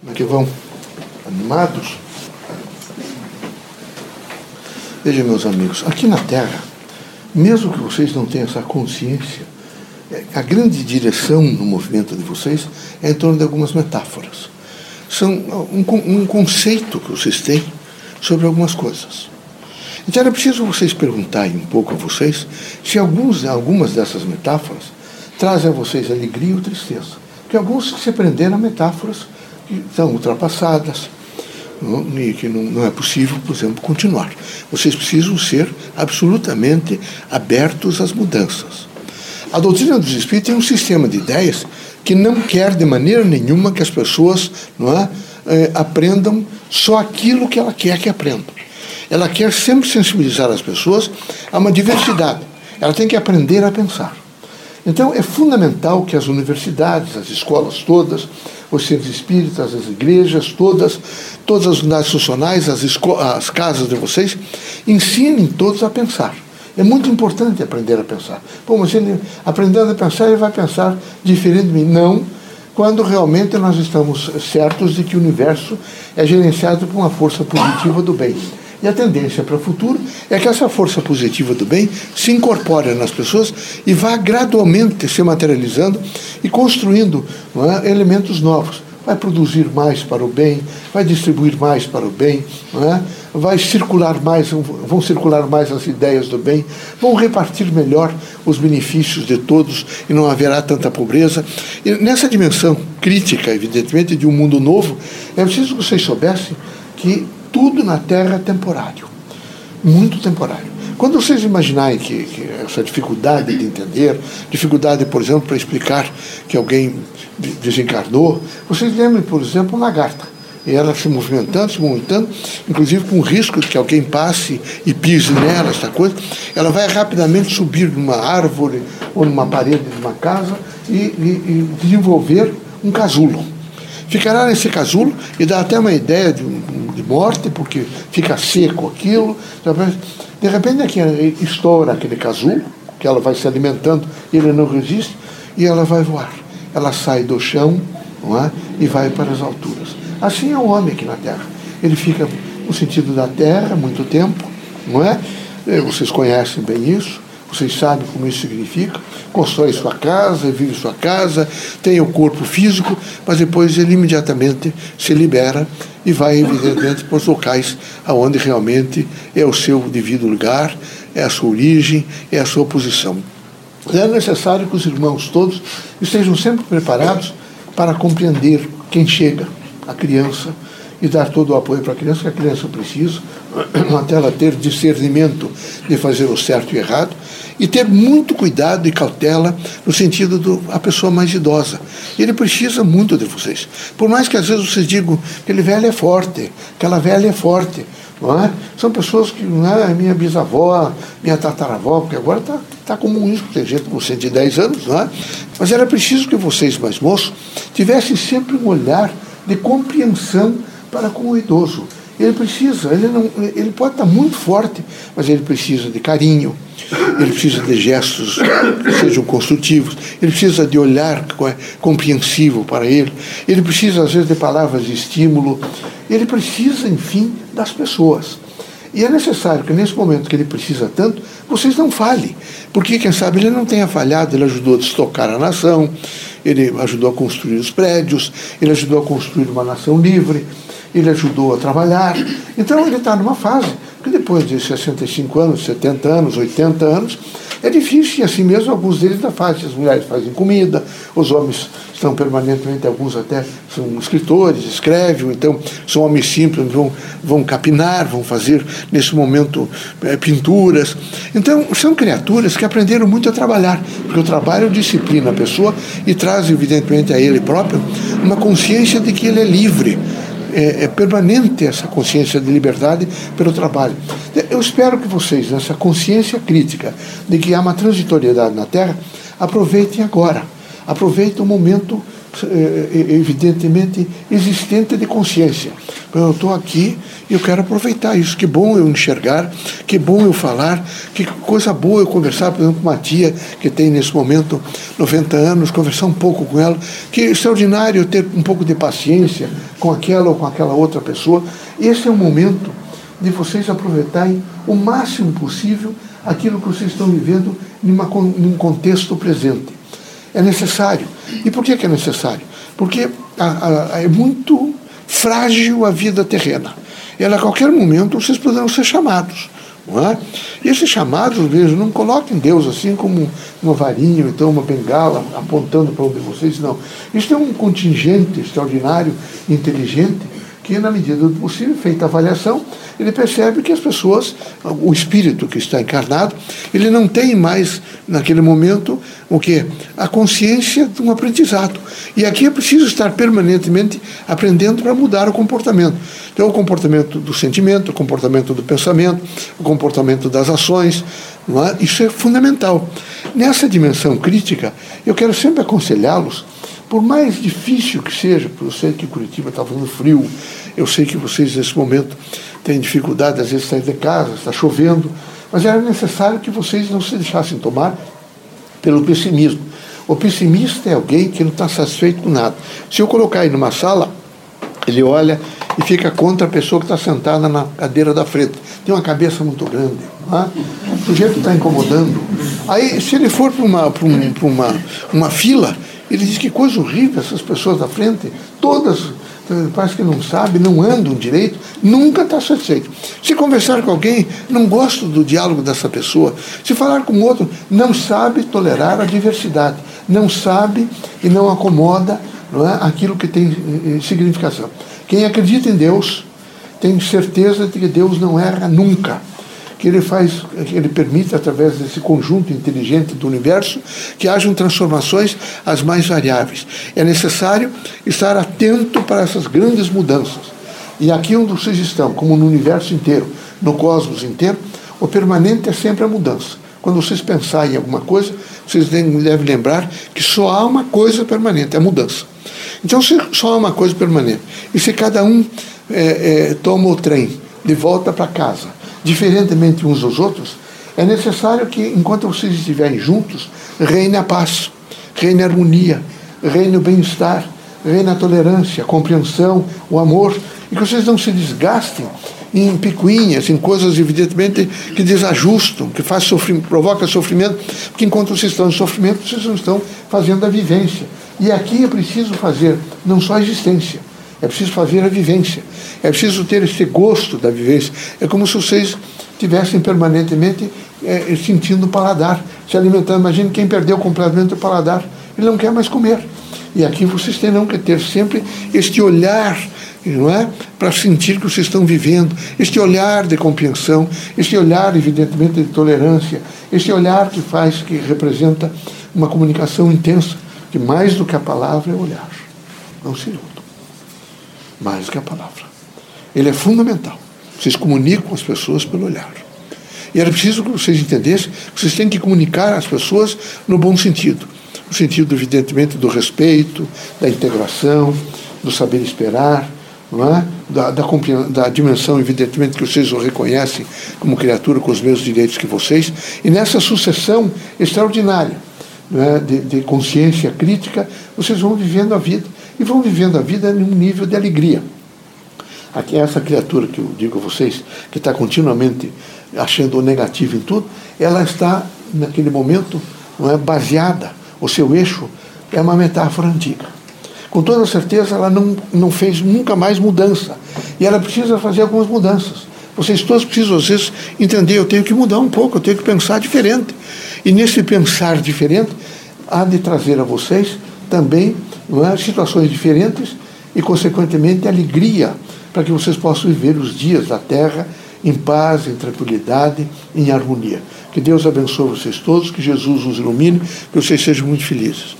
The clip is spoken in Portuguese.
Como é que vão? Animados? Vejam, meus amigos, aqui na Terra, mesmo que vocês não tenham essa consciência, é, a grande direção no movimento de vocês é em torno de algumas metáforas. São um, um conceito que vocês têm sobre algumas coisas. Então era preciso vocês perguntarem um pouco a vocês se alguns, algumas dessas metáforas trazem a vocês alegria ou tristeza. Porque alguns se prenderam a metáforas estão ultrapassadas e que não, não é possível, por exemplo, continuar. Vocês precisam ser absolutamente abertos às mudanças. A doutrina dos espíritos tem um sistema de ideias que não quer de maneira nenhuma que as pessoas não é, eh, aprendam só aquilo que ela quer que aprendam. Ela quer sempre sensibilizar as pessoas a uma diversidade. Ela tem que aprender a pensar. Então é fundamental que as universidades, as escolas todas, os centros espíritas, as igrejas todas, todas as unidades funcionais, as, as casas de vocês, ensinem todos a pensar. É muito importante aprender a pensar. Pô, mas ele, aprendendo a pensar, ele vai pensar diferente de mim. Não, quando realmente nós estamos certos de que o universo é gerenciado por uma força positiva do bem. E a tendência para o futuro é que essa força positiva do bem se incorpore nas pessoas e vá gradualmente se materializando e construindo é, elementos novos. Vai produzir mais para o bem, vai distribuir mais para o bem, é? vai circular mais, vão circular mais as ideias do bem, vão repartir melhor os benefícios de todos e não haverá tanta pobreza. E nessa dimensão crítica, evidentemente, de um mundo novo, é preciso que vocês soubessem que tudo na Terra é temporário. Muito temporário. Quando vocês imaginarem que, que, essa dificuldade de entender, dificuldade, por exemplo, para explicar que alguém desencarnou, vocês lembrem, por exemplo, uma lagarta. E ela se movimentando, se movimentando, inclusive com o risco de que alguém passe e pise nela, essa coisa, ela vai rapidamente subir numa árvore ou numa parede de uma casa e, e, e desenvolver um casulo ficará nesse casulo e dá até uma ideia de, de morte, porque fica seco aquilo. De repente, aqui estoura aquele casulo, que ela vai se alimentando e ele não resiste, e ela vai voar. Ela sai do chão não é? e vai para as alturas. Assim é o homem aqui na Terra. Ele fica no sentido da Terra muito tempo, não é? Vocês conhecem bem isso vocês sabem como isso significa. Constrói sua casa, vive sua casa, tem o corpo físico, mas depois ele imediatamente se libera e vai, evidentemente, para os locais aonde realmente é o seu devido lugar, é a sua origem, é a sua posição. É necessário que os irmãos todos estejam sempre preparados para compreender quem chega, a criança, e dar todo o apoio para a criança que a criança precisa, até ela ter discernimento de fazer o certo e o errado, e ter muito cuidado e cautela no sentido da pessoa mais idosa. Ele precisa muito de vocês. Por mais que às vezes vocês digam que aquele velho é forte, aquela velha é forte, é? São pessoas que, não é? Minha bisavó, minha tataravó, porque agora está tá comum isso, tem gente com 110 anos, não é? Mas era preciso que vocês, mais moços, tivessem sempre um olhar de compreensão para com o idoso. Ele precisa, ele, não, ele pode estar muito forte, mas ele precisa de carinho, ele precisa de gestos que sejam construtivos, ele precisa de olhar compreensivo para ele, ele precisa, às vezes, de palavras de estímulo, ele precisa, enfim, das pessoas. E é necessário que, nesse momento que ele precisa tanto, vocês não falhem, porque, quem sabe, ele não tenha falhado, ele ajudou a destocar a nação, ele ajudou a construir os prédios, ele ajudou a construir uma nação livre ele ajudou a trabalhar. Então ele está numa fase que depois de 65 anos, 70 anos, 80 anos, é difícil, e assim mesmo alguns deles da fase. As mulheres fazem comida, os homens estão permanentemente, alguns até são escritores, escrevem, então são homens simples, vão, vão capinar, vão fazer nesse momento é, pinturas. Então são criaturas que aprenderam muito a trabalhar, porque o trabalho disciplina a pessoa e traz, evidentemente, a ele próprio uma consciência de que ele é livre é, é, permanente essa consciência de liberdade pelo trabalho. Eu espero que vocês, nessa consciência crítica de que há uma transitoriedade na Terra, aproveitem agora. Aproveitem o momento evidentemente existente de consciência. Eu estou aqui e eu quero aproveitar isso. Que bom eu enxergar, que bom eu falar, que coisa boa eu conversar, por exemplo, com uma tia que tem nesse momento 90 anos, conversar um pouco com ela. Que extraordinário ter um pouco de paciência com aquela ou com aquela outra pessoa. Esse é o momento de vocês aproveitarem o máximo possível aquilo que vocês estão vivendo numa, num contexto presente. É necessário. E por que, que é necessário? Porque a, a, é muito frágil a vida terrena. Ela, a qualquer momento, vocês poderão ser chamados. Não é? E esses chamados, vejo, não coloquem Deus assim como uma varinha, então uma bengala apontando para onde vocês, não. Isso é um contingente extraordinário, inteligente, que, na medida do possível, feita a avaliação, ele percebe que as pessoas, o espírito que está encarnado, ele não tem mais, naquele momento, o que? A consciência de um aprendizado. E aqui é preciso estar permanentemente aprendendo para mudar o comportamento. Então, o comportamento do sentimento, o comportamento do pensamento, o comportamento das ações, é? isso é fundamental. Nessa dimensão crítica, eu quero sempre aconselhá-los por mais difícil que seja, eu sei que Curitiba está fazendo frio, eu sei que vocês nesse momento têm dificuldade, às vezes, de sair de casa, está chovendo, mas era necessário que vocês não se deixassem tomar pelo pessimismo. O pessimista é alguém que não está satisfeito com nada. Se eu colocar ele numa sala, ele olha e fica contra a pessoa que está sentada na cadeira da frente. Tem uma cabeça muito grande. É? O sujeito está incomodando. Aí, se ele for para uma, um, uma, uma fila, ele diz que coisa horrível essas pessoas da frente, todas parece que não sabem, não andam direito, nunca está satisfeito. Se conversar com alguém, não gosto do diálogo dessa pessoa. Se falar com outro, não sabe tolerar a diversidade, não sabe e não acomoda não é, aquilo que tem eh, eh, significação. Quem acredita em Deus tem certeza de que Deus não erra nunca que ele faz, ele permite através desse conjunto inteligente do universo que hajam transformações as mais variáveis. É necessário estar atento para essas grandes mudanças. E aqui onde vocês estão, como no universo inteiro, no cosmos inteiro, o permanente é sempre a mudança. Quando vocês pensarem em alguma coisa, vocês devem lembrar que só há uma coisa permanente, a mudança. Então, se só há uma coisa permanente, e se cada um é, é, toma o trem de volta para casa, diferentemente uns dos outros, é necessário que, enquanto vocês estiverem juntos, reine a paz, reine a harmonia, reine o bem-estar, reine a tolerância, a compreensão, o amor, e que vocês não se desgastem em picuinhas, em coisas evidentemente que desajustam, que faz sofrimento, provoca sofrimento, porque enquanto vocês estão em sofrimento, vocês não estão fazendo a vivência. E aqui é preciso fazer não só a existência, é preciso fazer a vivência. É preciso ter esse gosto da vivência. É como se vocês tivessem permanentemente é, sentindo o paladar, se alimentando. Imagine quem perdeu completamente o paladar, ele não quer mais comer. E aqui vocês terão que ter sempre este olhar, não é, para sentir que vocês estão vivendo, este olhar de compreensão, este olhar evidentemente de tolerância, este olhar que faz, que representa uma comunicação intensa, que mais do que a palavra é olhar, não se iluda mais do que a palavra. Ele é fundamental. Vocês comunicam com as pessoas pelo olhar. E era preciso que vocês entendessem que vocês têm que comunicar às pessoas no bom sentido. No sentido, evidentemente, do respeito, da integração, do saber esperar, não é? da, da, da dimensão, evidentemente, que vocês o reconhecem como criatura com os mesmos direitos que vocês. E nessa sucessão extraordinária é? de, de consciência crítica, vocês vão vivendo a vida e vão vivendo a vida em um nível de alegria. Aqui, essa criatura que eu digo a vocês, que está continuamente achando o negativo em tudo, ela está, naquele momento, não é, baseada, o seu eixo é uma metáfora antiga. Com toda certeza, ela não, não fez nunca mais mudança. E ela precisa fazer algumas mudanças. Vocês todos precisam, vezes, entender: eu tenho que mudar um pouco, eu tenho que pensar diferente. E nesse pensar diferente, há de trazer a vocês também é? situações diferentes e, consequentemente, alegria para que vocês possam viver os dias da terra em paz, em tranquilidade, em harmonia. Que Deus abençoe vocês todos, que Jesus os ilumine, que vocês sejam muito felizes.